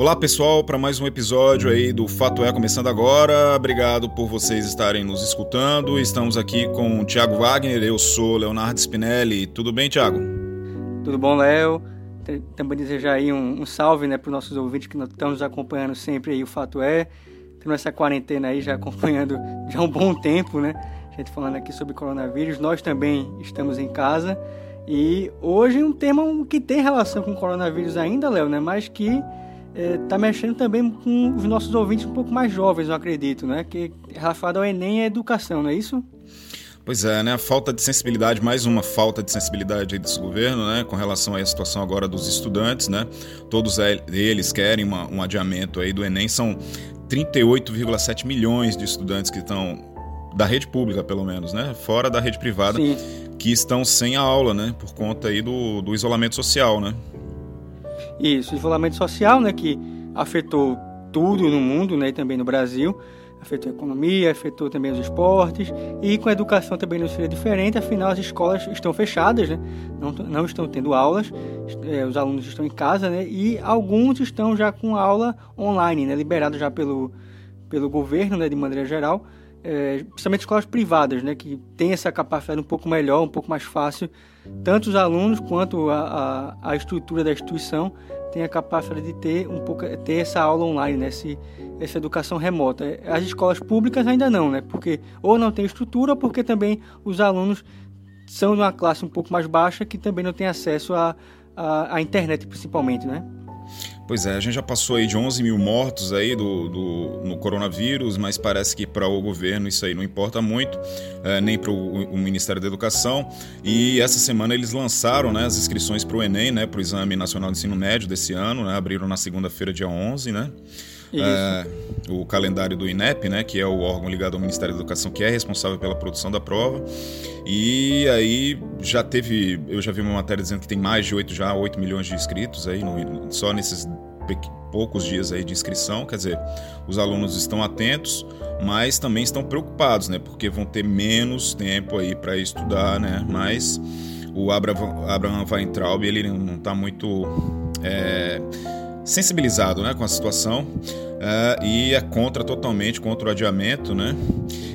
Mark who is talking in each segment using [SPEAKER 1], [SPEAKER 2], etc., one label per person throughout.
[SPEAKER 1] Olá pessoal, para mais um episódio aí do Fato É começando agora. Obrigado por vocês estarem nos escutando. Estamos aqui com o Thiago Wagner, eu sou Leonardo Spinelli. Tudo bem, Thiago?
[SPEAKER 2] Tudo bom, Léo? Também desejar aí um, um salve né, para os nossos ouvintes que estão nos acompanhando sempre aí o Fato É. Temos essa quarentena aí já acompanhando já um bom tempo, né? A gente falando aqui sobre coronavírus. Nós também estamos em casa. E hoje um tema que tem relação com o coronavírus ainda, Léo, né? Mas que está é, mexendo também com os nossos ouvintes um pouco mais jovens, eu acredito, né? Que relacionado ao Enem a educação, não é isso?
[SPEAKER 1] Pois é, né? A falta de sensibilidade, mais uma falta de sensibilidade desse governo, né? Com relação à situação agora dos estudantes, né? Todos eles querem uma, um adiamento aí do Enem. São 38,7 milhões de estudantes que estão da rede pública, pelo menos, né? Fora da rede privada, Sim. que estão sem a aula, né? Por conta aí do, do isolamento social, né?
[SPEAKER 2] Isso, isolamento social, né, que afetou tudo no mundo, né, e também no Brasil, afetou a economia, afetou também os esportes. E com a educação também não seria diferente, afinal as escolas estão fechadas, né, não, não estão tendo aulas, é, os alunos estão em casa, né, e alguns estão já com aula online, né, liberado já pelo, pelo governo, né, de maneira geral, é, principalmente escolas privadas, né, que tem essa capacidade um pouco melhor, um pouco mais fácil, tanto os alunos quanto a, a, a estrutura da instituição tem a capacidade de ter um pouco ter essa aula online, né, esse, essa educação remota. As escolas públicas ainda não, né, porque ou não tem estrutura, ou porque também os alunos são de uma classe um pouco mais baixa que também não tem acesso à a, a, internet, principalmente, né?
[SPEAKER 1] Pois é, a gente já passou aí de 11 mil mortos aí do, do no coronavírus, mas parece que para o governo isso aí não importa muito, é, nem para o, Ministério da Educação. E essa semana eles lançaram né, as inscrições para o Enem, né, para o Exame Nacional de Ensino Médio desse ano, né, abriram na segunda-feira, dia 11, né? É, o calendário do INEP, né, que é o órgão ligado ao Ministério da Educação, que é responsável pela produção da prova. E aí já teve, eu já vi uma matéria dizendo que tem mais de 8 já 8 milhões de inscritos aí no, só nesses poucos dias aí de inscrição, quer dizer, os alunos estão atentos, mas também estão preocupados, né, porque vão ter menos tempo aí para estudar, né, mas o Abraham, Weintraub, ele não está muito é, sensibilizado né, com a situação uh, e é contra totalmente contra o adiamento. Né?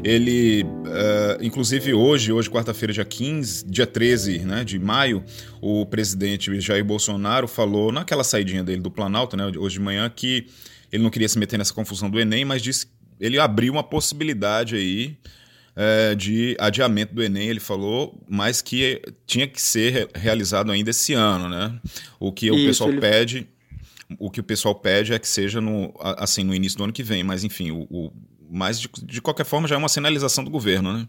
[SPEAKER 1] Ele, uh, inclusive hoje, hoje quarta-feira, dia 15, dia 13 né, de maio, o presidente Jair Bolsonaro falou naquela saidinha dele do Planalto, né, hoje de manhã, que ele não queria se meter nessa confusão do Enem, mas disse ele abriu uma possibilidade aí é, de adiamento do Enem, ele falou, mas que tinha que ser realizado ainda esse ano, né? O que Isso, o pessoal ele... pede o que o pessoal pede é que seja no, assim, no início do ano que vem, mas enfim, o, o mas de, de, qualquer forma já é uma sinalização do governo, né?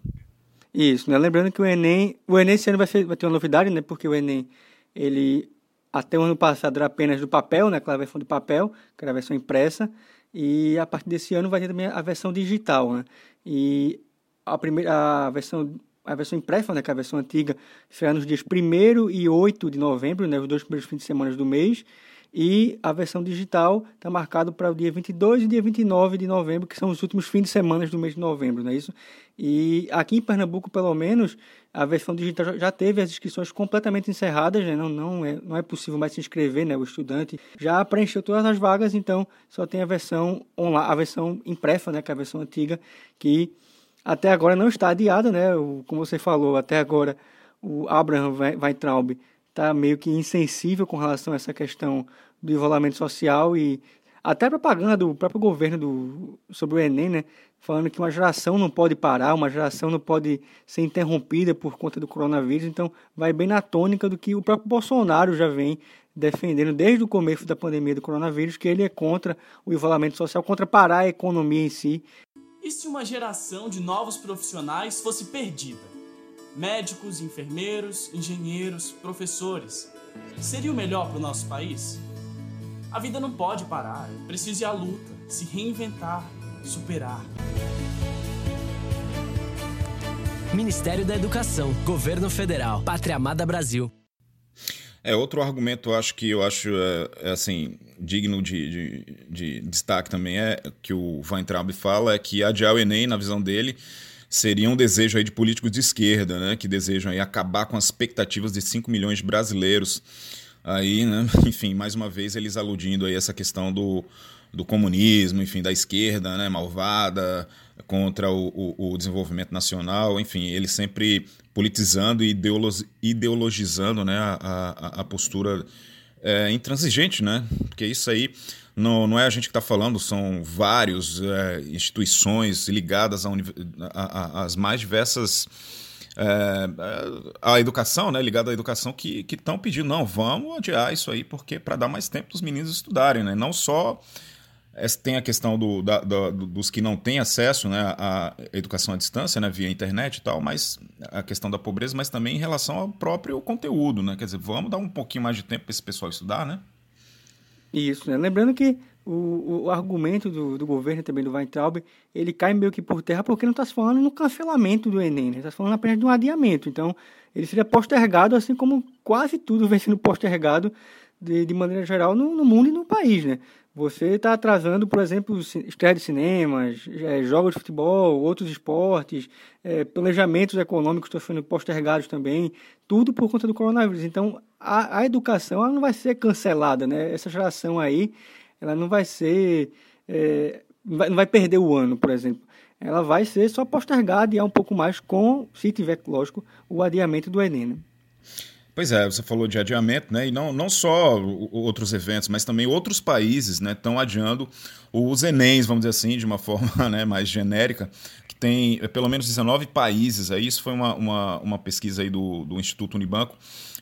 [SPEAKER 2] Isso, né? Lembrando que o Enem, o Enem esse ano vai, ser, vai ter uma novidade, né? Porque o Enem, ele até o ano passado era apenas do papel, né? Aquela versão de papel, que era a versão impressa, e a partir desse ano vai ter também a versão digital, né? E a primeira a versão a versão impressa, né, que é a versão antiga, será nos dias 1 e 8 de novembro, né, os dois primeiros fins de semana do mês, e a versão digital está marcado para o dia 22 e dia 29 de novembro, que são os últimos fins de semana do mês de novembro, não é isso? E aqui em Pernambuco, pelo menos, a versão digital já teve as inscrições completamente encerradas, né? não, não, é, não é possível mais se inscrever, né? o estudante já preencheu todas as vagas, então só tem a versão online, a versão impressa, né? que é a versão antiga, que até agora não está adiada, né? O, como você falou, até agora o Abraham Weintraub está meio que insensível com relação a essa questão do isolamento social e até a propaganda do próprio governo do, sobre o Enem, né? Falando que uma geração não pode parar, uma geração não pode ser interrompida por conta do coronavírus. Então, vai bem na tônica do que o próprio Bolsonaro já vem defendendo desde o começo da pandemia do coronavírus, que ele é contra o isolamento social, contra parar a economia em si.
[SPEAKER 3] E se uma geração de novos profissionais fosse perdida? Médicos, enfermeiros, engenheiros, professores. Seria o melhor para o nosso país? A vida não pode parar, é preciso ir à luta, se reinventar, superar.
[SPEAKER 4] Ministério da Educação, Governo Federal, Pátria Amada Brasil.
[SPEAKER 1] É, outro argumento, acho que eu acho é, é assim, digno de, de, de, destaque também é que o Weintraub fala é que adiar o Enem, na visão dele, seria um desejo aí de políticos de esquerda, né, que desejam aí acabar com as expectativas de 5 milhões de brasileiros aí, né? Enfim, mais uma vez eles aludindo aí essa questão do, do comunismo, enfim, da esquerda, né? Malvada contra o, o, o desenvolvimento nacional, enfim, eles sempre politizando e ideologizando, né? A, a, a postura é, intransigente, né? Porque isso aí não, não é a gente que está falando, são várias é, instituições ligadas às mais diversas. É, a educação, né, ligada à educação, que estão pedindo, não, vamos adiar isso aí, porque para dar mais tempo para os meninos estudarem, né? Não só tem a questão do, da, da, dos que não têm acesso né, à educação à distância, né, via internet e tal, mas a questão da pobreza, mas também em relação ao próprio conteúdo, né? Quer dizer, vamos dar um pouquinho mais de tempo para esse pessoal estudar, né?
[SPEAKER 2] Isso, né? Lembrando que o, o argumento do, do governo também do Weintraub, ele cai meio que por terra porque não está se falando no cancelamento do Enem, está né? se falando apenas de um adiamento. Então, ele seria postergado, assim como quase tudo vem sendo postergado de, de maneira geral no, no mundo e no país, né? Você está atrasando, por exemplo, estreia de cinemas, é, jogos de futebol, outros esportes, é, planejamentos econômicos estão sendo postergados também, tudo por conta do coronavírus. Então, a, a educação ela não vai ser cancelada, né? Essa geração aí, ela não vai ser, é, não, vai, perder o ano, por exemplo. Ela vai ser só postergada e é um pouco mais com, se tiver, lógico, o adiamento do Enem. Né?
[SPEAKER 1] Pois é, você falou de adiamento, né? E não, não só outros eventos, mas também outros países né, estão adiando os Enems, vamos dizer assim, de uma forma né, mais genérica, tem é, pelo menos 19 países aí. Isso foi uma, uma, uma pesquisa aí do, do Instituto Unibanco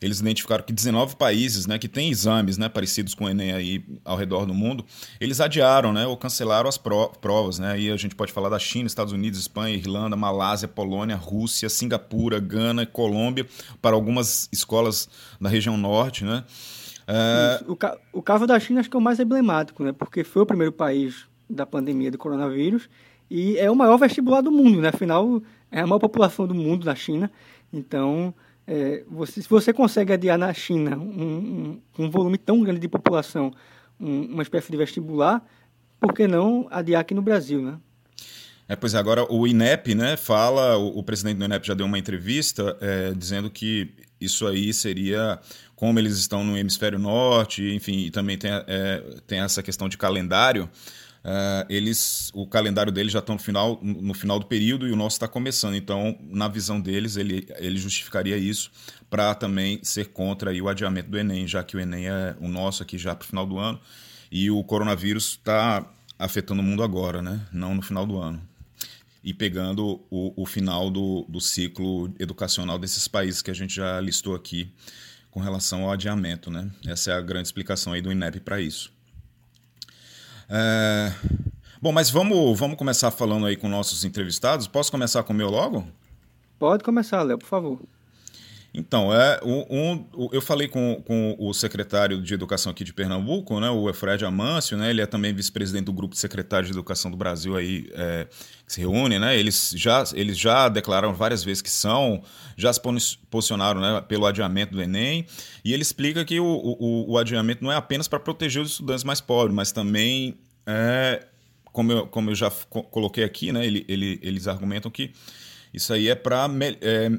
[SPEAKER 1] eles identificaram que 19 países né, que têm exames né, parecidos com o Enem aí ao redor do mundo, eles adiaram né, ou cancelaram as provas. Né? Aí a gente pode falar da China, Estados Unidos, Espanha, Irlanda, Malásia, Polônia, Rússia, Singapura, Gana, Colômbia, para algumas escolas da região norte. Né?
[SPEAKER 2] É... O, ca o caso da China acho que é o mais emblemático, né? porque foi o primeiro país da pandemia do coronavírus e é o maior vestibular do mundo, né? Afinal, é a maior população do mundo na China. Então, é, você, se você consegue adiar na China um, um, um volume tão grande de população, um, uma espécie de vestibular, por que não adiar aqui no Brasil, né?
[SPEAKER 1] É, pois é, agora o INEP, né, fala, o, o presidente do INEP já deu uma entrevista é, dizendo que isso aí seria como eles estão no hemisfério norte, enfim, e também tem, é, tem essa questão de calendário, Uh, eles, o calendário deles já estão no final, no final do período e o nosso está começando. Então, na visão deles, ele, ele justificaria isso para também ser contra o adiamento do Enem, já que o Enem é o nosso aqui já para o final do ano e o coronavírus está afetando o mundo agora, né? não no final do ano. E pegando o, o final do, do ciclo educacional desses países que a gente já listou aqui com relação ao adiamento. Né? Essa é a grande explicação aí do INEP para isso. É... Bom, mas vamos, vamos começar falando aí com nossos entrevistados. Posso começar com o meu logo?
[SPEAKER 2] Pode começar, Léo, por favor.
[SPEAKER 1] Então, é, um, um, eu falei com, com o secretário de Educação aqui de Pernambuco, né, o Efred Amâncio, né, ele é também vice-presidente do Grupo de Secretários de Educação do Brasil aí, é, que se reúne, né, eles já, eles já declararam várias vezes que são, já se posicionaram né, pelo adiamento do Enem, e ele explica que o, o, o adiamento não é apenas para proteger os estudantes mais pobres, mas também, é, como, eu, como eu já coloquei aqui, né, ele, ele, eles argumentam que isso aí é para... É,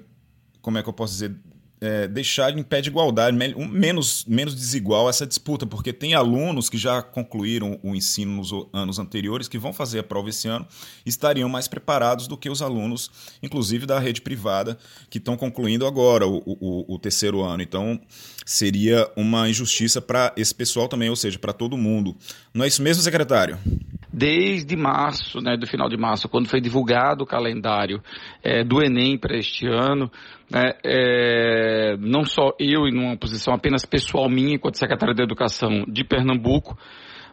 [SPEAKER 1] como é que eu posso dizer, é, deixar em pé de igualdade, menos, menos desigual essa disputa, porque tem alunos que já concluíram o ensino nos anos anteriores, que vão fazer a prova esse ano, estariam mais preparados do que os alunos, inclusive da rede privada, que estão concluindo agora o, o, o terceiro ano. Então, seria uma injustiça para esse pessoal também, ou seja, para todo mundo. Não é isso mesmo, secretário?
[SPEAKER 5] Desde março, né, do final de março, quando foi divulgado o calendário é, do Enem para este ano, né, é, não só eu, em uma posição apenas pessoal minha, enquanto secretário de Educação de Pernambuco,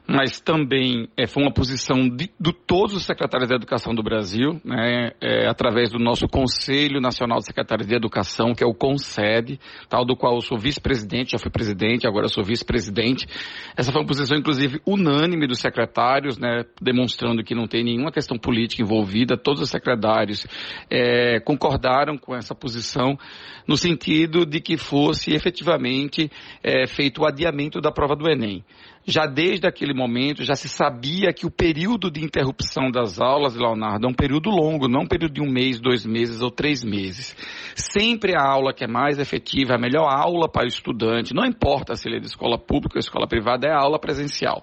[SPEAKER 5] mas também é, foi uma posição de, de, todos os secretários de Educação do Brasil, né, é, através do nosso Conselho Nacional de Secretários de Educação, que é o CONSED, tal do qual eu sou vice-presidente, já fui presidente, agora sou vice-presidente. Essa foi uma posição, inclusive, unânime dos secretários, né, demonstrando que não tem nenhuma questão política envolvida. Todos os secretários é, concordaram com essa posição, no sentido de que fosse efetivamente é, feito o adiamento da prova do Enem. Já desde aquele momento já se sabia que o período de interrupção das aulas, Leonardo, é um período longo, não um período de um mês, dois meses ou três meses. Sempre a aula que é mais efetiva, a melhor aula para o estudante, não importa se ele é de escola pública ou escola privada, é a aula presencial.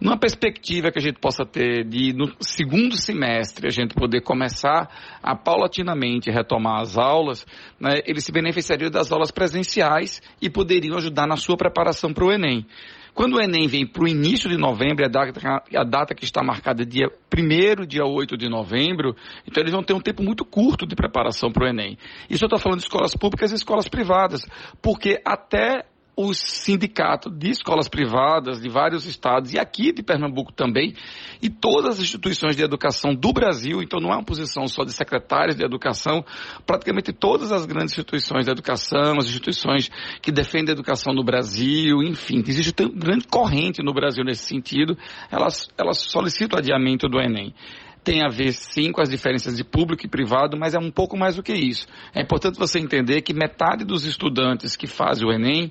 [SPEAKER 5] Numa perspectiva que a gente possa ter de, no segundo semestre, a gente poder começar a paulatinamente retomar as aulas, né, ele se beneficiaria das aulas presenciais e poderiam ajudar na sua preparação para o Enem. Quando o Enem vem para o início de novembro, a data, a data que está marcada é dia 1 dia 8 de novembro, então eles vão ter um tempo muito curto de preparação para o Enem. Isso eu estou falando de escolas públicas e escolas privadas, porque até os sindicatos de escolas privadas de vários estados e aqui de Pernambuco também, e todas as instituições de educação do Brasil, então não é uma posição só de secretários de educação, praticamente todas as grandes instituições de educação, as instituições que defendem a educação no Brasil, enfim, existe uma grande corrente no Brasil nesse sentido, elas, elas solicitam o adiamento do Enem. Tem a ver sim com as diferenças de público e privado, mas é um pouco mais do que isso. É importante você entender que metade dos estudantes que fazem o Enem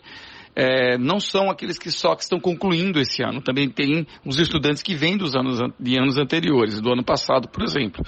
[SPEAKER 5] é, não são aqueles que só que estão concluindo esse ano. Também tem os estudantes que vêm dos anos, de anos anteriores, do ano passado, por exemplo.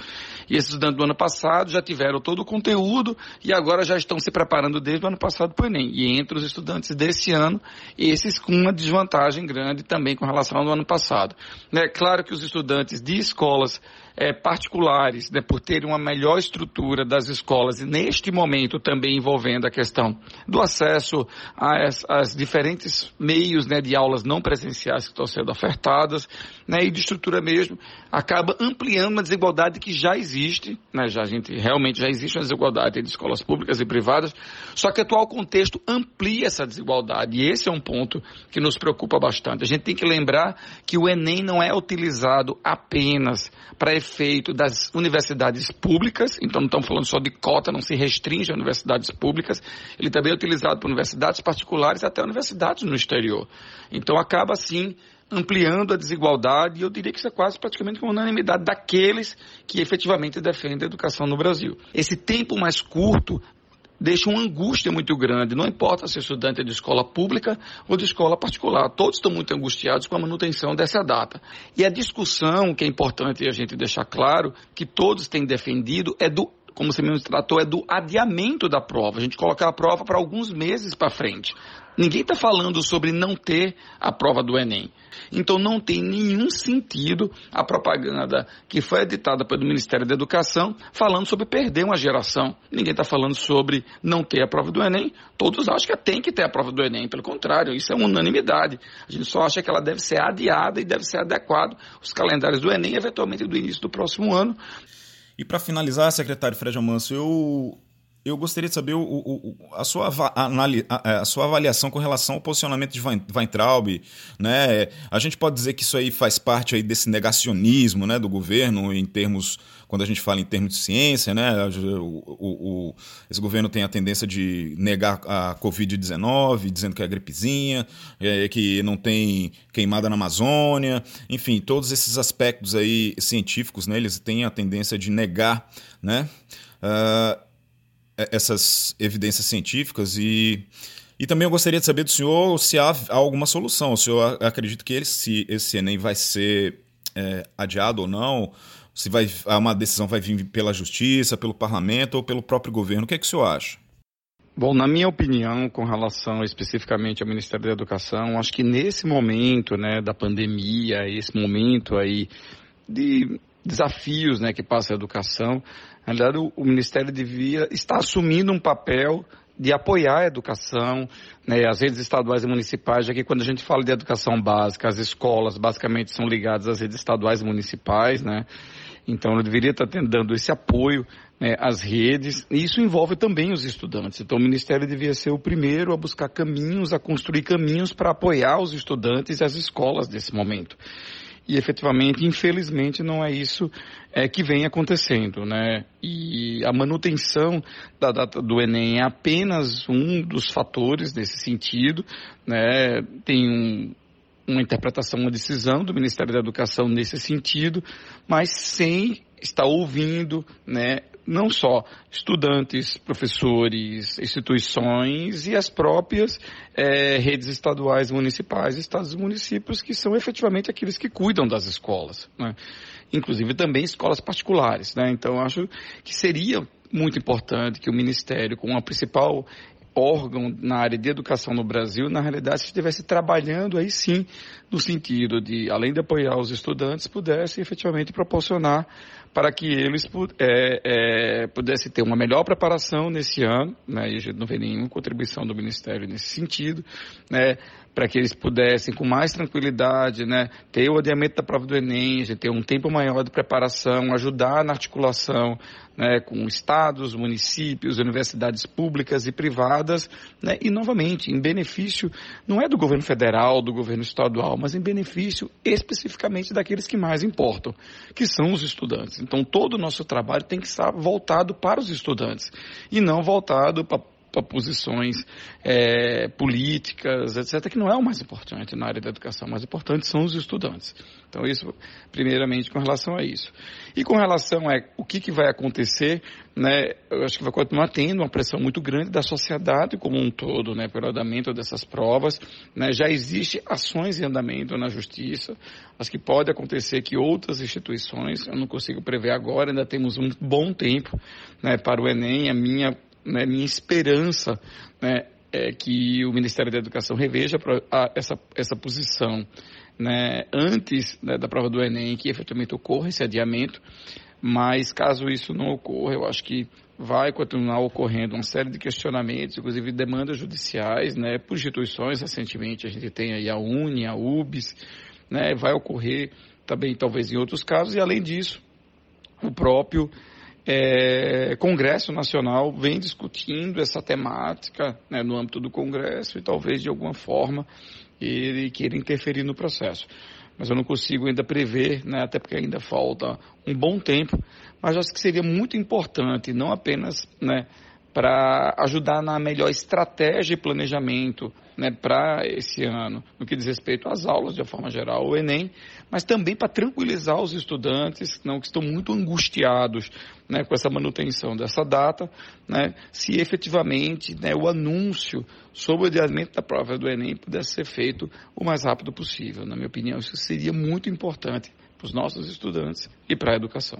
[SPEAKER 5] E esses estudantes do ano passado já tiveram todo o conteúdo e agora já estão se preparando desde o ano passado para o Enem. E entre os estudantes desse ano, esses com uma desvantagem grande também com relação ao ano passado. É claro que os estudantes de escolas é, particulares, né, por terem uma melhor estrutura das escolas e neste momento também envolvendo a questão do acesso às, às diferentes meios né, de aulas não presenciais que estão sendo ofertadas né, e de estrutura mesmo, acaba ampliando uma desigualdade que já existe, né, já a gente realmente já existe uma desigualdade entre escolas públicas e privadas, só que o atual contexto amplia essa desigualdade e esse é um ponto que nos preocupa bastante. A gente tem que lembrar que o Enem não é utilizado apenas para efeito das universidades públicas, então não estamos falando só de cota, não se restringe a universidades públicas, ele também é utilizado por universidades particulares até universidades no exterior. Então acaba assim ampliando a desigualdade, e eu diria que isso é quase praticamente uma unanimidade daqueles que efetivamente defendem a educação no Brasil. Esse tempo mais curto deixa uma angústia muito grande. Não importa se estudante é de escola pública ou de escola particular, todos estão muito angustiados com a manutenção dessa data. E a discussão, que é importante a gente deixar claro, que todos têm defendido, é do como você mesmo tratou, é do adiamento da prova. A gente colocar a prova para alguns meses para frente. Ninguém está falando sobre não ter a prova do Enem. Então não tem nenhum sentido a propaganda que foi editada pelo Ministério da Educação falando sobre perder uma geração. Ninguém está falando sobre não ter a prova do Enem. Todos acham que tem que ter a prova do Enem. Pelo contrário, isso é unanimidade. A gente só acha que ela deve ser adiada e deve ser adequado os calendários do Enem, eventualmente do início do próximo ano.
[SPEAKER 1] E para finalizar, secretário Fred Amanso, eu eu gostaria de saber o, o, a, sua, a, a, sua avaliação com relação ao posicionamento de Weintraub. Né? A gente pode dizer que isso aí faz parte aí desse negacionismo né, do governo em termos, quando a gente fala em termos de ciência, né? O, o esse governo tem a tendência de negar a Covid-19, dizendo que é gripezinha, é, que não tem queimada na Amazônia, enfim, todos esses aspectos aí científicos, né, eles têm a tendência de negar, né? É, essas evidências científicas e, e também eu gostaria de saber do senhor se há alguma solução. O senhor acredita que esse, esse Enem vai ser é, adiado ou não? Se vai, uma decisão vai vir pela justiça, pelo parlamento ou pelo próprio governo? O que, é que o senhor acha?
[SPEAKER 5] Bom, na minha opinião, com relação especificamente ao Ministério da Educação, acho que nesse momento né, da pandemia, esse momento aí de desafios né, que passa a educação, na verdade o, o Ministério devia estar assumindo um papel de apoiar a educação, né, as redes estaduais e municipais, já que quando a gente fala de educação básica, as escolas basicamente são ligadas às redes estaduais e municipais, né, então ele deveria estar dando esse apoio né, às redes, e isso envolve também os estudantes. Então o Ministério devia ser o primeiro a buscar caminhos, a construir caminhos para apoiar os estudantes e as escolas nesse momento e efetivamente, infelizmente, não é isso é, que vem acontecendo, né? E a manutenção da data do Enem é apenas um dos fatores nesse sentido, né? Tem um, uma interpretação, uma decisão do Ministério da Educação nesse sentido, mas sem estar ouvindo, né? Não só estudantes, professores, instituições e as próprias é, redes estaduais, municipais, estados e municípios, que são efetivamente aqueles que cuidam das escolas, né? inclusive também escolas particulares. Né? Então, acho que seria muito importante que o Ministério, com a principal órgão na área de educação no Brasil, na realidade, estivesse trabalhando aí sim, no sentido de, além de apoiar os estudantes, pudesse efetivamente proporcionar para que eles é, é, pudessem ter uma melhor preparação nesse ano, né, e a gente não vê nenhuma contribuição do Ministério nesse sentido, né, para que eles pudessem, com mais tranquilidade, né, ter o adiamento da prova do Enem, ter um tempo maior de preparação, ajudar na articulação né, com estados, municípios, universidades públicas e privadas, né, e novamente, em benefício, não é do governo federal, do governo estadual, mas em benefício especificamente daqueles que mais importam, que são os estudantes. Então, todo o nosso trabalho tem que estar voltado para os estudantes, e não voltado para posições é, políticas, etc., que não é o mais importante na área da educação. O mais importante são os estudantes. Então, isso, primeiramente, com relação a isso. E com relação a o que, que vai acontecer, né, eu acho que vai continuar tendo uma pressão muito grande da sociedade como um todo, né, pelo andamento dessas provas. Né, já existe ações em andamento na justiça. Acho que pode acontecer que outras instituições, eu não consigo prever agora, ainda temos um bom tempo né, para o Enem. A minha né, minha esperança né, é que o Ministério da Educação reveja essa, essa posição né, antes né, da prova do Enem, que efetivamente ocorra esse adiamento, mas caso isso não ocorra, eu acho que vai continuar ocorrendo uma série de questionamentos, inclusive demandas judiciais, né, por instituições, recentemente a gente tem aí a UNE, a UBS, né, vai ocorrer também talvez em outros casos, e além disso, o próprio é, Congresso Nacional vem discutindo essa temática né, no âmbito do Congresso e talvez de alguma forma ele queira interferir no processo. Mas eu não consigo ainda prever, né, até porque ainda falta um bom tempo, mas acho que seria muito importante, não apenas né, para ajudar na melhor estratégia e planejamento né, para esse ano, no que diz respeito às aulas de uma forma geral, o Enem, mas também para tranquilizar os estudantes não, que estão muito angustiados né, com essa manutenção dessa data, né, se efetivamente né, o anúncio sobre o adiamento da prova do Enem pudesse ser feito o mais rápido possível. Na minha opinião, isso seria muito importante para os nossos estudantes e para a educação.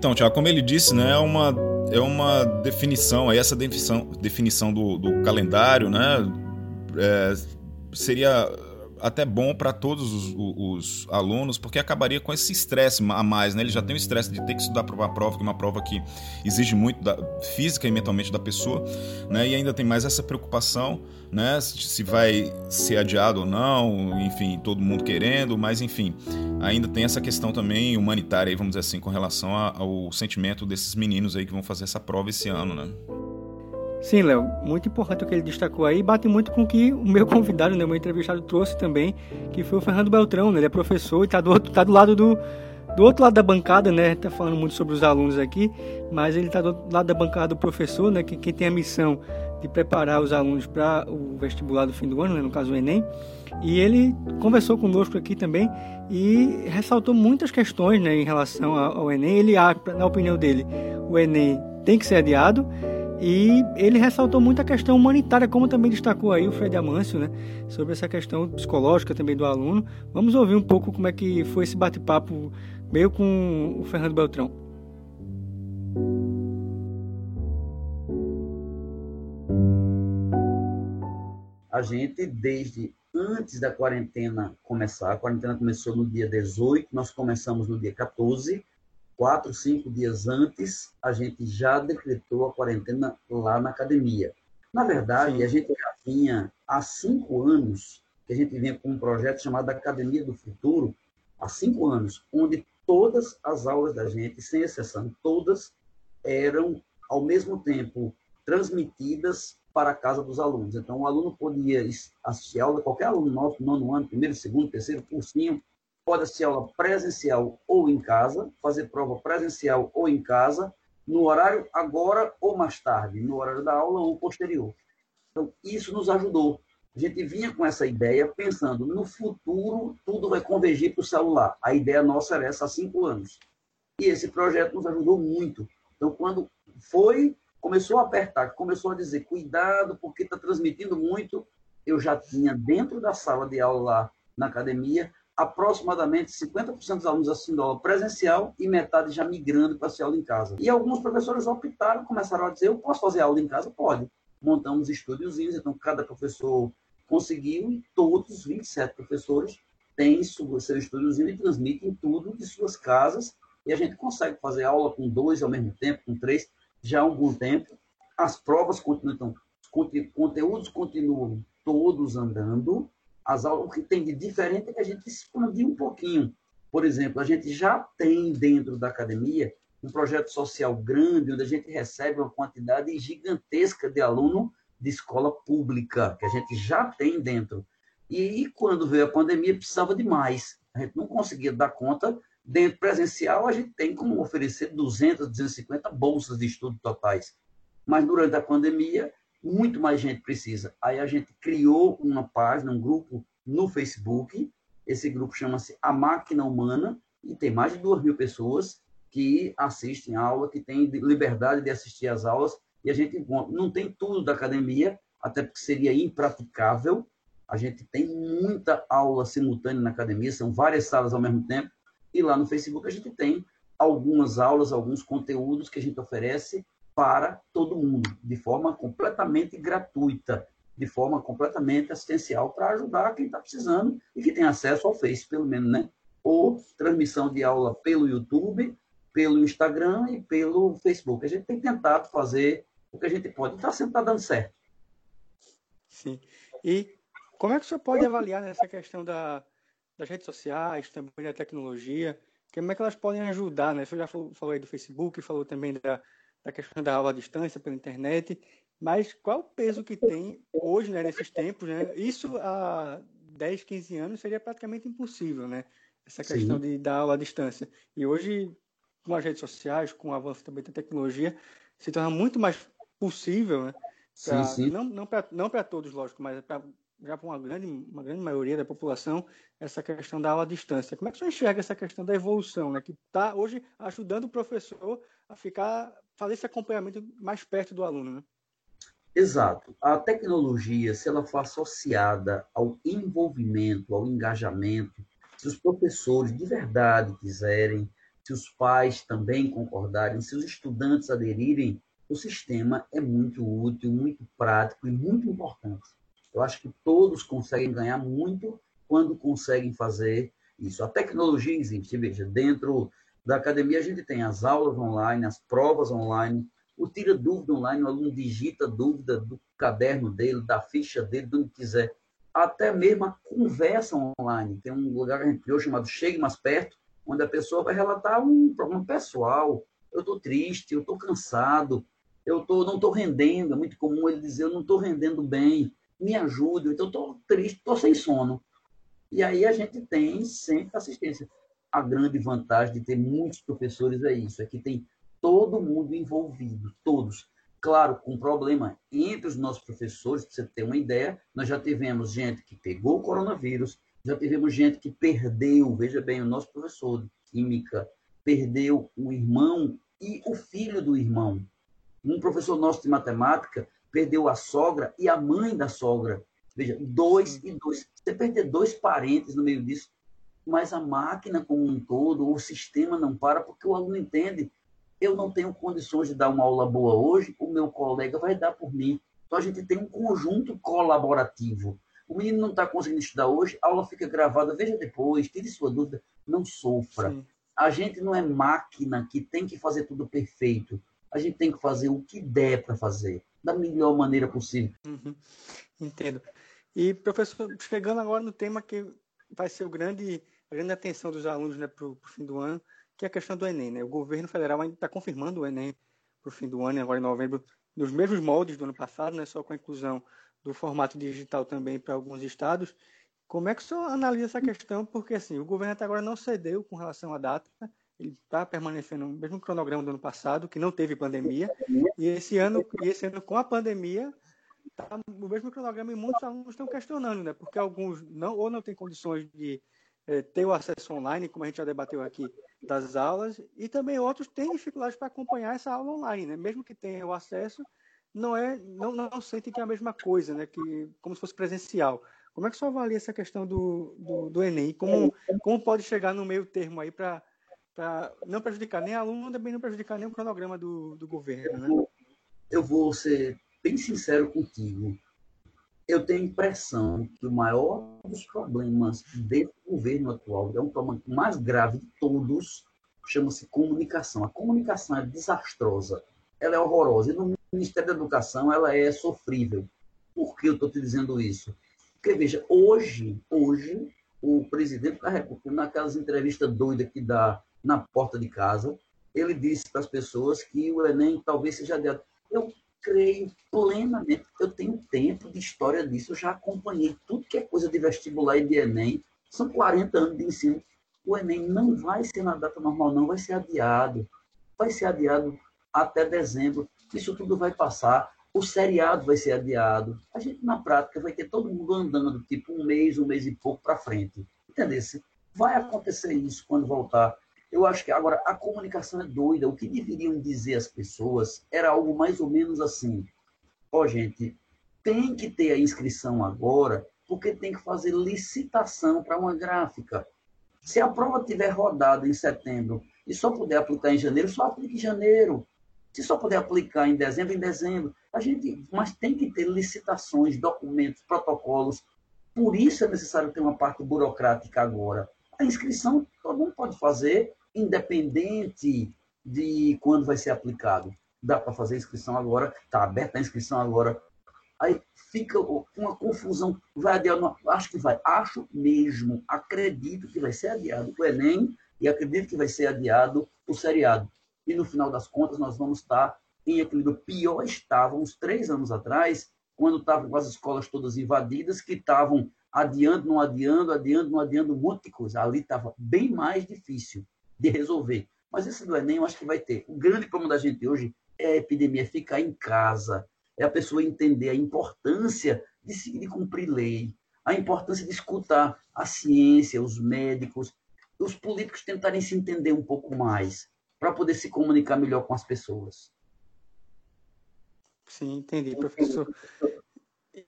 [SPEAKER 1] Então, Tiago, como ele disse, né, é uma, é uma definição, aí essa definição, definição do, do calendário, né, é, seria até bom para todos os, os, alunos, porque acabaria com esse estresse a mais, né? Ele já tem o estresse de ter que estudar para uma prova, que é uma prova que exige muito da, física e mentalmente da pessoa, né? E ainda tem mais essa preocupação, né? Se vai ser adiado ou não, enfim, todo mundo querendo, mas enfim, ainda tem essa questão também humanitária, vamos dizer assim, com relação ao sentimento desses meninos aí que vão fazer essa prova esse ano, né?
[SPEAKER 2] Sim, Léo, muito importante o que ele destacou aí, bate muito com o que o meu convidado, né, o meu entrevistado trouxe também, que foi o Fernando Beltrão, né, ele é professor e está do, tá do lado do, do outro lado da bancada, né, tá falando muito sobre os alunos aqui, mas ele está do lado da bancada do professor, né, que quem tem a missão de preparar os alunos para o vestibular do fim do ano, né, no caso o Enem, e ele conversou conosco aqui também e ressaltou muitas questões, né, em relação ao Enem. Ele, na opinião dele, o Enem tem que ser adiado, e ele ressaltou muito a questão humanitária, como também destacou aí o Fred Amâncio, né, sobre essa questão psicológica também do aluno. Vamos ouvir um pouco como é que foi esse bate-papo meio com o Fernando Beltrão.
[SPEAKER 6] A gente, desde antes da quarentena começar, a quarentena começou no dia 18, nós começamos no dia 14, quatro, cinco dias antes, a gente já decretou a quarentena lá na academia. Na verdade, Sim. a gente já vinha há cinco anos, que a gente vinha com um projeto chamado Academia do Futuro, há cinco anos, onde todas as aulas da gente, sem exceção, todas eram ao mesmo tempo transmitidas para a casa dos alunos. Então, o aluno podia assistir aula, qualquer aluno nosso, nono ano, primeiro, segundo, terceiro, cursinho, pode ser aula presencial ou em casa, fazer prova presencial ou em casa, no horário agora ou mais tarde, no horário da aula ou posterior. Então, isso nos ajudou. A gente vinha com essa ideia pensando, no futuro, tudo vai convergir para o celular. A ideia nossa era essa há cinco anos. E esse projeto nos ajudou muito. Então, quando foi, começou a apertar, começou a dizer, cuidado, porque está transmitindo muito, eu já tinha dentro da sala de aula lá na academia, aproximadamente 50% dos alunos assistindo aula presencial e metade já migrando para ser aula em casa. E alguns professores optaram, começaram a dizer, eu posso fazer aula em casa? Pode. Montamos estúdiozinhos, então cada professor conseguiu e todos os 27 professores têm seu estúdiozinho e transmitem tudo de suas casas e a gente consegue fazer aula com dois ao mesmo tempo, com três, já há algum tempo. As provas continuam, então, os conteúdos continuam todos andando, as aulas, o que tem de diferente é que a gente expandiu um pouquinho. Por exemplo, a gente já tem dentro da academia um projeto social grande, onde a gente recebe uma quantidade gigantesca de aluno de escola pública, que a gente já tem dentro. E quando veio a pandemia, precisava de mais. A gente não conseguia dar conta. Dentro presencial, a gente tem como oferecer 200, 250 bolsas de estudo totais. Mas durante a pandemia, muito mais gente precisa. Aí a gente criou uma página, um grupo no Facebook. Esse grupo chama-se A Máquina Humana e tem mais de duas mil pessoas que assistem a aula, que têm liberdade de assistir às aulas e a gente. Não tem tudo da academia, até porque seria impraticável. A gente tem muita aula simultânea na academia, são várias salas ao mesmo tempo. E lá no Facebook a gente tem algumas aulas, alguns conteúdos que a gente oferece para todo mundo, de forma completamente gratuita, de forma completamente assistencial, para ajudar quem está precisando e que tem acesso ao Face, pelo menos, né? Ou transmissão de aula pelo YouTube, pelo Instagram e pelo Facebook. A gente tem tentado fazer o que a gente pode. Está sempre tá dando certo.
[SPEAKER 2] Sim. E como é que o senhor pode avaliar nessa questão da, das redes sociais, também da tecnologia, como é que elas podem ajudar, né? Senhor já falou, falou aí do Facebook, falou também da, da questão da aula à distância pela internet, mas qual o peso que tem hoje, né, nesses tempos, né? Isso há 10, 15 anos seria praticamente impossível, né? Essa questão de dar aula à distância. E hoje, com as redes sociais, com o avanço também da tecnologia, se torna muito mais possível, né? Pra, sim, sim. Não, não para todos, lógico, mas pra, já para uma grande, uma grande maioria da população, essa questão da aula à distância. Como é que você enxerga essa questão da evolução, né? que está hoje ajudando o professor a ficar, fazer esse acompanhamento mais perto do aluno? Né?
[SPEAKER 6] Exato. A tecnologia, se ela for associada ao envolvimento, ao engajamento, se os professores de verdade quiserem, se os pais também concordarem, se os estudantes aderirem, o sistema é muito útil, muito prático e muito importante. Eu acho que todos conseguem ganhar muito quando conseguem fazer isso. A tecnologia existe, veja, dentro da academia a gente tem as aulas online, as provas online, o tira dúvida online, o aluno digita dúvida do caderno dele, da ficha dele, de onde quiser. Até mesmo a conversa online. Tem um lugar que a gente criou chamado Chegue Mais Perto, onde a pessoa vai relatar um problema pessoal. Eu estou triste, eu estou cansado, eu tô, não estou rendendo, é muito comum ele dizer, eu não estou rendendo bem, me ajude, então estou triste, estou sem sono. E aí a gente tem sempre assistência. A grande vantagem de ter muitos professores é isso, é que tem todo mundo envolvido, todos. Claro, com problema entre os nossos professores, para você ter uma ideia, nós já tivemos gente que pegou o coronavírus, já tivemos gente que perdeu, veja bem, o nosso professor de química perdeu o irmão e o filho do irmão. Um professor nosso de matemática perdeu a sogra e a mãe da sogra. Veja, dois e dois. Você perder dois parentes no meio disso, mas a máquina como um todo, o sistema não para, porque o aluno entende. Eu não tenho condições de dar uma aula boa hoje, o meu colega vai dar por mim. Então a gente tem um conjunto colaborativo. O menino não está conseguindo estudar hoje, a aula fica gravada, veja depois, tire sua dúvida, não sofra. Sim. A gente não é máquina que tem que fazer tudo perfeito a gente tem que fazer o que der para fazer, da melhor maneira possível.
[SPEAKER 2] Uhum. Entendo. E, professor, chegando agora no tema que vai ser o grande, a grande atenção dos alunos né, para o fim do ano, que é a questão do Enem. Né? O governo federal ainda está confirmando o Enem para o fim do ano, agora em novembro, nos mesmos moldes do ano passado, né, só com a inclusão do formato digital também para alguns estados. Como é que o senhor analisa essa questão? Porque assim, o governo até agora não cedeu com relação à data ele está permanecendo no mesmo cronograma do ano passado, que não teve pandemia, e esse ano, e esse ano com a pandemia, está no mesmo cronograma e muitos alunos estão questionando, né? Porque alguns não ou não têm condições de é, ter o acesso online, como a gente já debateu aqui, das aulas, e também outros têm dificuldades para acompanhar essa aula online, né? Mesmo que tenham o acesso, não é, não, não sentem que é a mesma coisa, né? Que como se fosse presencial. Como é que você avalia essa questão do, do, do Enem? Como, como pode chegar no meio termo aí para não prejudicar nem aluno, também não prejudicar nem o cronograma do, do governo, né?
[SPEAKER 6] Eu vou ser bem sincero contigo. Eu tenho a impressão que o maior dos problemas desse governo atual é um problema mais grave de todos, chama-se comunicação. A comunicação é desastrosa, ela é horrorosa. E no Ministério da Educação ela é sofrível. Por que eu estou te dizendo isso? Porque, veja, hoje, hoje, o presidente da República, naquelas entrevistas doidas que dá na porta de casa, ele disse para as pessoas que o Enem talvez seja adiado. Eu creio plenamente, eu tenho tempo de história disso, eu já acompanhei tudo que é coisa de vestibular e de Enem, são 40 anos de ensino. O Enem não vai ser na data normal, não, vai ser adiado. Vai ser adiado até dezembro. Isso tudo vai passar. O seriado vai ser adiado. A gente, na prática, vai ter todo mundo andando, tipo, um mês, um mês e pouco para frente. Entendeu? Vai acontecer isso quando voltar eu acho que agora a comunicação é doida. O que deveriam dizer as pessoas era algo mais ou menos assim: ó, oh, gente, tem que ter a inscrição agora, porque tem que fazer licitação para uma gráfica. Se a prova tiver rodada em setembro e só puder aplicar em janeiro, só aplique em janeiro. Se só puder aplicar em dezembro, em dezembro. A gente, mas tem que ter licitações, documentos, protocolos. Por isso é necessário ter uma parte burocrática agora. A inscrição todo mundo pode fazer, independente de quando vai ser aplicado. Dá para fazer inscrição agora, está aberta a inscrição agora. Aí fica uma confusão. Vai adiar? Acho que vai. Acho mesmo. Acredito que vai ser adiado o Enem e acredito que vai ser adiado o seriado. E no final das contas, nós vamos estar em equilíbrio. Pior estávamos três anos atrás, quando estavam as escolas todas invadidas, que estavam adiando, não adiando, adiando, não adiando, um monte de coisa. Ali estava bem mais difícil de resolver. Mas esse do Enem eu acho que vai ter. O grande problema da gente hoje é a epidemia, é ficar em casa, é a pessoa entender a importância de, de cumprir lei, a importância de escutar a ciência, os médicos, os políticos tentarem se entender um pouco mais, para poder se comunicar melhor com as pessoas.
[SPEAKER 2] Sim, entendi, professor.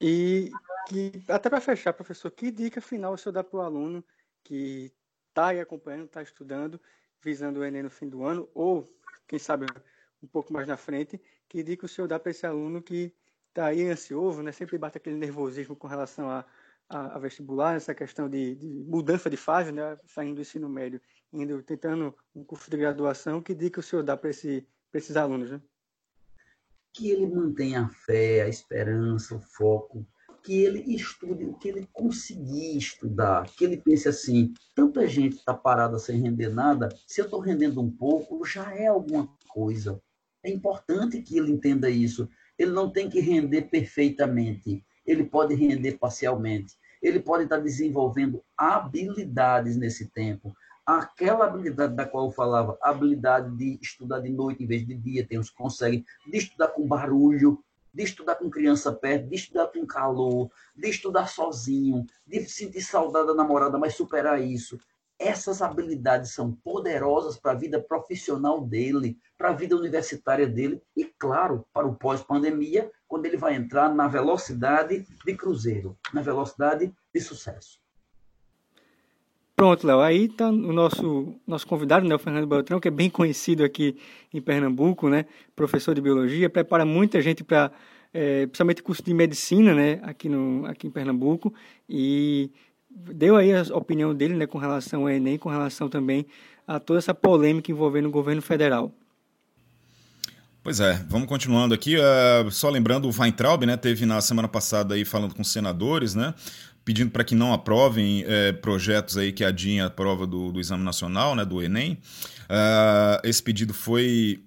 [SPEAKER 2] E que, até para fechar, professor, que dica final o senhor dá para o aluno que está aí acompanhando, está estudando visando o Enem no fim do ano, ou, quem sabe, um pouco mais na frente, que dica o senhor dá para esse aluno que está aí ansioso, né? sempre bate aquele nervosismo com relação a, a, a vestibular, essa questão de, de, mudança de fase, né? saindo do ensino médio, indo tentando um curso de graduação, que dica o senhor dá para esse, esses alunos? Né?
[SPEAKER 6] Que ele mantenha a fé, a esperança, o foco, que ele estude o que ele conseguir estudar, que ele pense assim, tanta gente está parada sem render nada, se eu estou rendendo um pouco, já é alguma coisa. É importante que ele entenda isso. Ele não tem que render perfeitamente, ele pode render parcialmente. Ele pode estar desenvolvendo habilidades nesse tempo. Aquela habilidade da qual eu falava, habilidade de estudar de noite em vez de dia, tem uns que conseguem, de estudar com barulho, de estudar com criança perto, de estudar com calor, de estudar sozinho, de sentir saudade da namorada, mas superar isso. Essas habilidades são poderosas para a vida profissional dele, para a vida universitária dele e, claro, para o pós-pandemia, quando ele vai entrar na velocidade de cruzeiro, na velocidade de sucesso.
[SPEAKER 2] Pronto, Léo. Aí está o nosso, nosso convidado, né, o Fernando Beltrão, que é bem conhecido aqui em Pernambuco, né, professor de biologia, prepara muita gente para, é, principalmente curso de medicina, né, aqui, no, aqui em Pernambuco, e deu aí a opinião dele, né, com relação ao Enem, com relação também a toda essa polêmica envolvendo o governo federal.
[SPEAKER 1] Pois é, vamos continuando aqui. Uh, só lembrando, o Weintraub né, teve na semana passada aí falando com senadores, né, pedindo para que não aprovem é, projetos aí que adiem a prova do, do Exame Nacional, né, do Enem. Uh, esse pedido foi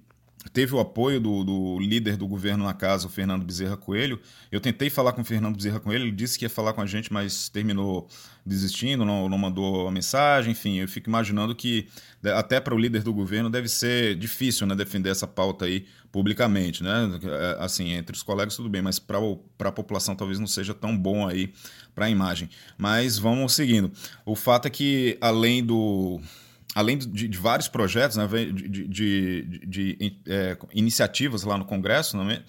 [SPEAKER 1] teve o apoio do, do, líder do governo na casa, o Fernando Bezerra Coelho. Eu tentei falar com o Fernando Bezerra Coelho, ele disse que ia falar com a gente, mas terminou desistindo, não, não mandou a mensagem. Enfim, eu fico imaginando que até para o líder do governo deve ser difícil né, defender essa pauta aí publicamente. Né? É, assim, entre os colegas tudo bem, mas para a população talvez não seja tão bom aí para a imagem. Mas vamos seguindo. O fato é que, além do além de, de, vários projetos, né, de, de, de é, iniciativas lá no Congresso, né,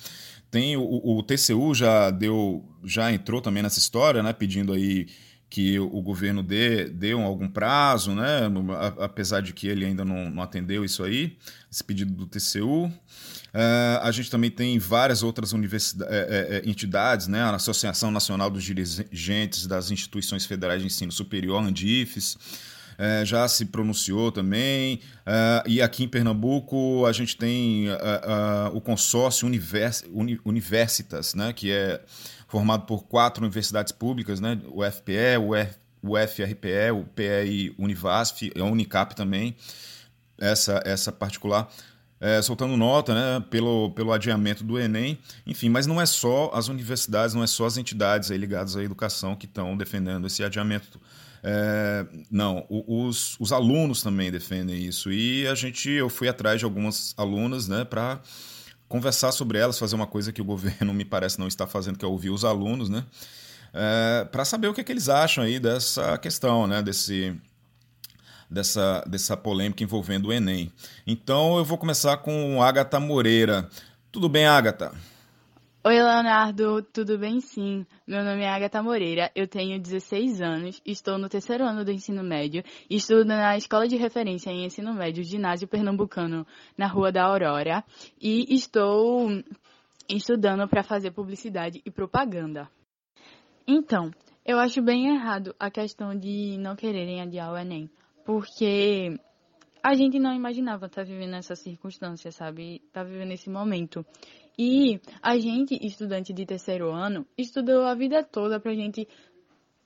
[SPEAKER 1] tem o, o, TCU já deu, já entrou também nessa história, né, pedindo aí que o governo dê, dê algum prazo, né, apesar de que ele ainda não, não atendeu isso aí, esse pedido do TCU. É, a gente também tem várias outras universidades, é, é, entidades, né, a Associação Nacional dos Dirigentes das Instituições Federais de Ensino Superior, ANDIFES, é, já se pronunciou também. É, e aqui em Pernambuco a gente tem é, o consórcio Univers, Universitas, né, que é formado por quatro universidades públicas, né, o FPE, o, F, o FRPE, o PEI Univasf, a Unicap também, essa, essa particular. É, soltando nota né, pelo, pelo adiamento do Enem. Enfim, mas não é só as universidades, não é só as entidades ligadas à educação que estão defendendo esse adiamento é, não, os, os alunos também defendem isso. E a gente, eu fui atrás de algumas alunas, né, para conversar sobre elas, fazer uma coisa que o governo me parece não está fazendo, que é ouvir os alunos, né, é, para saber o que, é que eles acham aí dessa questão, né, desse dessa, dessa polêmica envolvendo o Enem. Então eu vou começar com Agatha Moreira. Tudo bem, Agatha?
[SPEAKER 7] Oi, Leonardo, tudo bem sim? Meu nome é Agatha Moreira, eu tenho 16 anos, estou no terceiro ano do ensino médio e estudo na Escola de Referência em Ensino Médio Ginásio Pernambucano, na Rua da Aurora, e estou estudando para fazer publicidade e propaganda. Então, eu acho bem errado a questão de não quererem adiar o Enem, porque a gente não imaginava estar tá vivendo essa circunstância, sabe? Estar tá vivendo esse momento. E a gente, estudante de terceiro ano, estudou a vida toda pra gente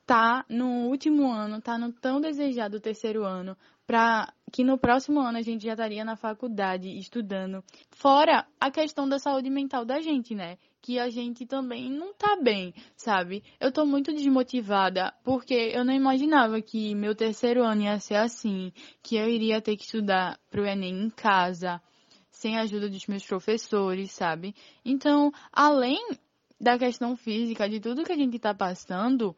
[SPEAKER 7] tá no último ano, tá no tão desejado terceiro ano, para que no próximo ano a gente já estaria na faculdade estudando. Fora a questão da saúde mental da gente, né? Que a gente também não tá bem, sabe? Eu tô muito desmotivada porque eu não imaginava que meu terceiro ano ia ser assim, que eu iria ter que estudar pro Enem em casa, sem a ajuda dos meus professores, sabe? Então, além da questão física, de tudo que a gente está passando,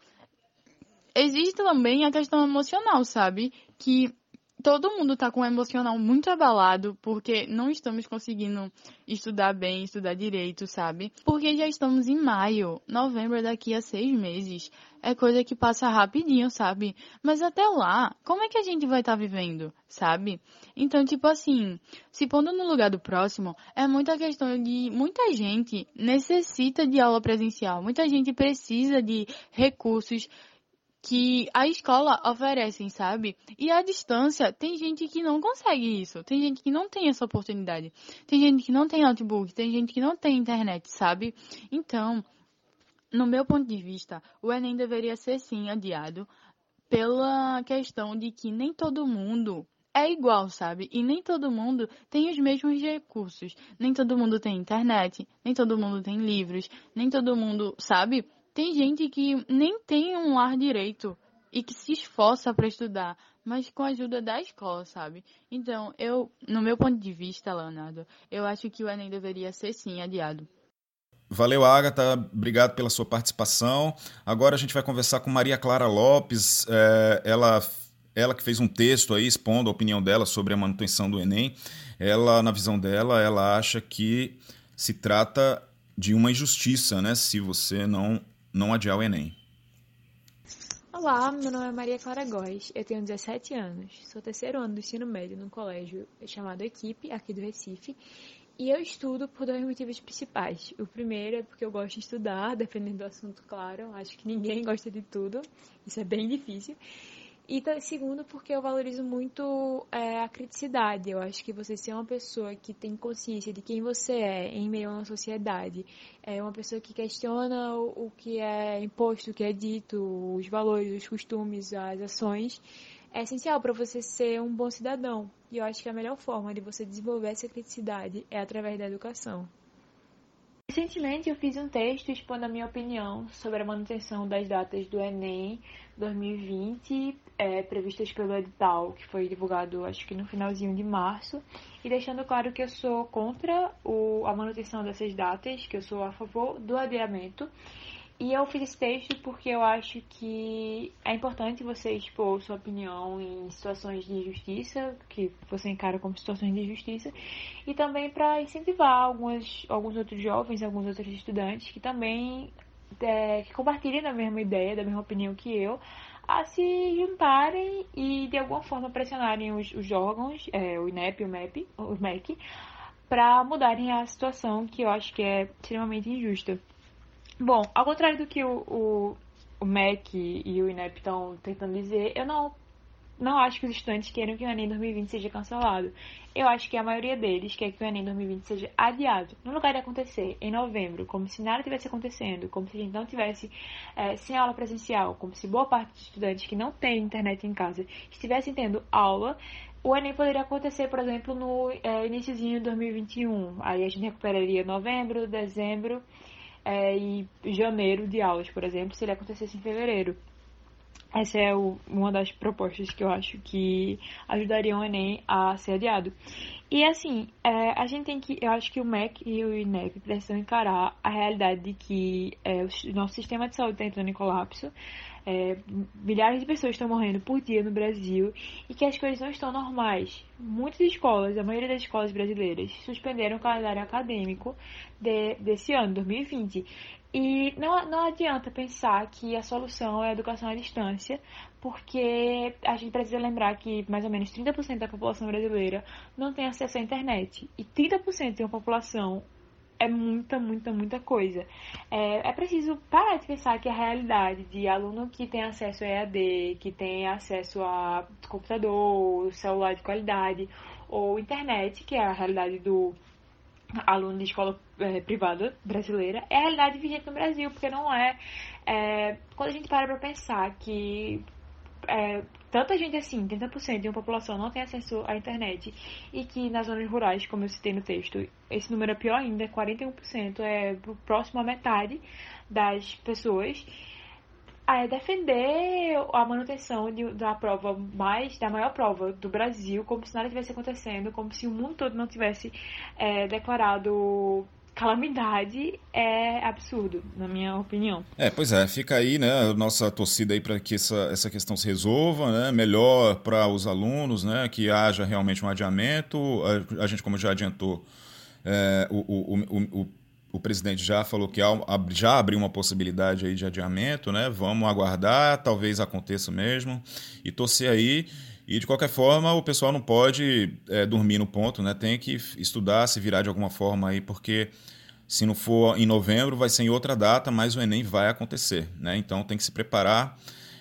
[SPEAKER 7] existe também a questão emocional, sabe? Que todo mundo tá com o emocional muito abalado porque não estamos conseguindo estudar bem, estudar direito, sabe? Porque já estamos em maio, novembro daqui a seis meses. É coisa que passa rapidinho, sabe? Mas até lá, como é que a gente vai estar tá vivendo, sabe? Então, tipo assim, se pondo no lugar do próximo, é muita questão de muita gente necessita de aula presencial, muita gente precisa de recursos que a escola oferecem, sabe? E a distância, tem gente que não consegue isso. Tem gente que não tem essa oportunidade. Tem gente que não tem notebook, tem gente que não tem internet, sabe? Então, no meu ponto de vista, o Enem deveria ser sim adiado pela questão de que nem todo mundo é igual, sabe? E nem todo mundo tem os mesmos recursos. Nem todo mundo tem internet, nem todo mundo tem livros, nem todo mundo, sabe? Tem gente que nem tem um lar direito e que se esforça para estudar, mas com a ajuda da escola, sabe? Então, eu, no meu ponto de vista, Leonardo, eu acho que o Enem deveria ser sim adiado.
[SPEAKER 1] Valeu, Agatha. Obrigado pela sua participação. Agora a gente vai conversar com Maria Clara Lopes. É, ela, ela que fez um texto aí expondo a opinião dela sobre a manutenção do Enem. Ela, na visão dela, ela acha que se trata de uma injustiça, né? Se você não não adiar o Enem.
[SPEAKER 8] Olá, meu nome é Maria Clara Góes, eu tenho 17 anos, sou terceiro ano do ensino médio num colégio chamado Equipe, aqui do Recife, e eu estudo por dois motivos principais. O primeiro é porque eu gosto de estudar, dependendo do assunto, claro, acho que ninguém gosta de tudo, isso é bem difícil. E segundo, porque eu valorizo muito é, a criticidade. Eu acho que você ser uma pessoa que tem consciência de quem você é em meio a uma sociedade, é uma pessoa que questiona o, o que é imposto, o que é dito, os valores, os costumes, as ações, é essencial para você ser um bom cidadão. E eu acho que a melhor forma de você desenvolver essa criticidade é através da educação. Recentemente eu fiz um texto expondo a minha opinião sobre a manutenção das datas do Enem 2020, é, previstas pelo edital, que foi divulgado acho que no finalzinho de março, e deixando claro que eu sou contra o, a manutenção dessas datas, que eu sou a favor do adiamento. E eu fiz esse texto porque eu acho que é importante você expor sua opinião em situações de injustiça, que você encara como situações de injustiça, e também para incentivar alguns, alguns outros jovens, alguns outros estudantes que também é, que compartilhem da mesma ideia, da mesma opinião que eu, a se juntarem e de alguma forma pressionarem os, os órgãos, é, o INEP, o MEP, o MEC, para mudarem a situação que eu acho que é extremamente injusta. Bom, ao contrário do que o, o, o MEC e o INEP estão tentando dizer, eu não, não acho que os estudantes queiram que o Enem 2020 seja cancelado. Eu acho que a maioria deles quer que o Enem 2020 seja adiado. No lugar de acontecer em novembro, como se nada tivesse acontecendo, como se a gente não tivesse é, sem aula presencial, como se boa parte dos estudantes que não têm internet em casa estivessem tendo aula, o Enem poderia acontecer, por exemplo, no é, iníciozinho de 2021. Aí a gente recuperaria novembro, dezembro é, e janeiro de aulas, por exemplo, se ele acontecesse em fevereiro. Essa é o, uma das propostas que eu acho que ajudariam o Enem a ser adiado. E assim, é, a gente tem que. Eu acho que o MEC e o INEP precisam encarar a realidade de que é, o nosso sistema de saúde está entrando em colapso. É, milhares de pessoas estão morrendo por dia no Brasil e que as coisas não estão normais. Muitas escolas, a maioria das escolas brasileiras, suspenderam o calendário acadêmico de, desse ano, 2020. E não, não adianta pensar que a solução é a educação à distância, porque a gente precisa lembrar que mais ou menos 30% da população brasileira não tem acesso à internet. E 30% de uma população é muita, muita, muita coisa. É, é preciso parar de pensar que a realidade de aluno que tem acesso a EAD, que tem acesso a computador, celular de qualidade, ou internet, que é a realidade do aluno de escola é, privada brasileira, é a realidade vigente no Brasil, porque não é, é quando a gente para para pensar que é, tanta gente assim, 30% de uma população não tem acesso à internet e que nas zonas rurais, como eu citei no texto, esse número é pior ainda, 41% é próximo à metade das pessoas. É defender a manutenção de, da prova mais, da maior prova do Brasil, como se nada tivesse acontecendo, como se o mundo todo não tivesse é, declarado calamidade é absurdo, na minha opinião.
[SPEAKER 1] É, pois é, fica aí, né, a nossa torcida aí para que essa, essa questão se resolva, né, melhor para os alunos, né, que haja realmente um adiamento. A, a gente, como já adiantou, é, o, o, o, o, presidente já falou que já abriu uma possibilidade aí de adiamento, né, vamos aguardar, talvez aconteça mesmo, e torcer aí. E de qualquer forma, o pessoal não pode é, dormir no ponto, né? Tem que estudar, se virar de alguma forma aí, porque se não for em novembro, vai ser em outra data, mas o Enem vai acontecer, né? Então tem que se preparar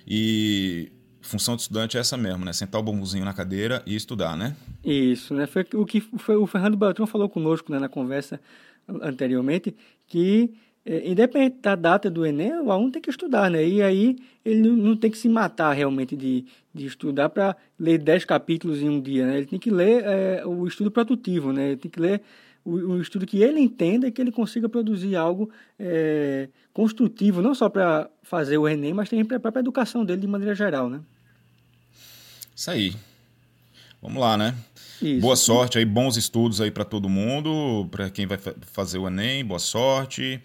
[SPEAKER 1] e função de estudante é essa mesmo, né? Sentar o bombuzinho na cadeira e estudar, né?
[SPEAKER 2] Isso, né? Foi o que foi, o Fernando Beltrão falou conosco né, na conversa anteriormente, que é, independente da data do Enem, o aluno tem que estudar, né? E aí ele não, tem que se matar realmente de, de estudar para ler 10 capítulos em um dia, né? Ele tem que ler é, o estudo produtivo, né? Ele tem que ler o, o, estudo que ele entenda e que ele consiga produzir algo é, construtivo, não só para fazer o Enem, mas também para a própria educação dele de maneira geral, né?
[SPEAKER 1] Isso aí. Vamos lá, né? Isso. Boa sorte aí, bons estudos aí para todo mundo, para quem vai fazer o Enem, boa sorte.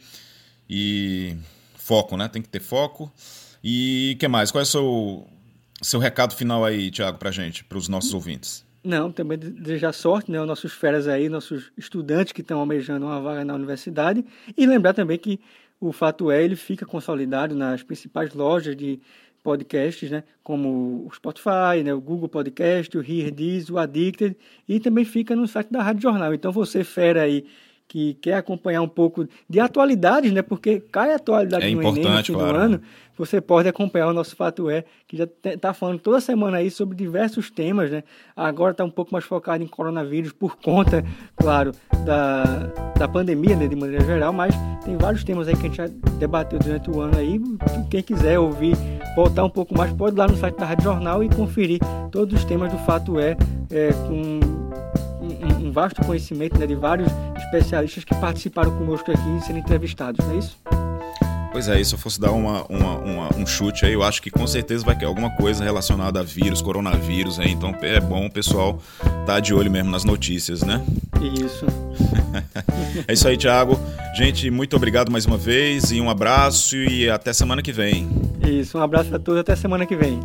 [SPEAKER 1] E foco, né? Tem que ter foco. E que mais? Qual é o seu, seu recado final aí, Tiago, para gente, para os nossos ouvintes?
[SPEAKER 2] Não, também desejar sorte, né? Os nossos feras aí, nossos estudantes que estão almejando uma vaga na universidade. E lembrar também que o Fato é, ele fica consolidado nas principais lojas de podcasts, né? Como o Spotify, né? o Google Podcast, o Here This, o Addicted. E também fica no site da Rádio Jornal. Então você, fera aí, que quer acompanhar um pouco de atualidades, né? Porque cai a atualidade
[SPEAKER 1] é
[SPEAKER 2] no Enem no fim
[SPEAKER 1] claro.
[SPEAKER 2] do ano, você pode acompanhar o nosso Fato É, que já está falando toda semana aí sobre diversos temas, né? Agora está um pouco mais focado em coronavírus por conta, claro, da, da pandemia, né, de maneira geral, mas tem vários temas aí que a gente já debateu durante o ano aí. Quem quiser ouvir, voltar um pouco mais, pode ir lá no site da Rádio Jornal e conferir todos os temas do Fato É, é com vasto conhecimento né, de vários especialistas que participaram conosco aqui sendo entrevistados, não é isso?
[SPEAKER 1] Pois é, e se eu fosse dar uma, uma, uma, um chute aí, eu acho que com certeza vai ter alguma coisa relacionada a vírus, coronavírus aí, então é bom o pessoal estar tá de olho mesmo nas notícias, né?
[SPEAKER 2] Isso.
[SPEAKER 1] é isso aí, Thiago. Gente, muito obrigado mais uma vez e um abraço e até semana que vem.
[SPEAKER 2] Isso, um abraço a todos, até semana que vem.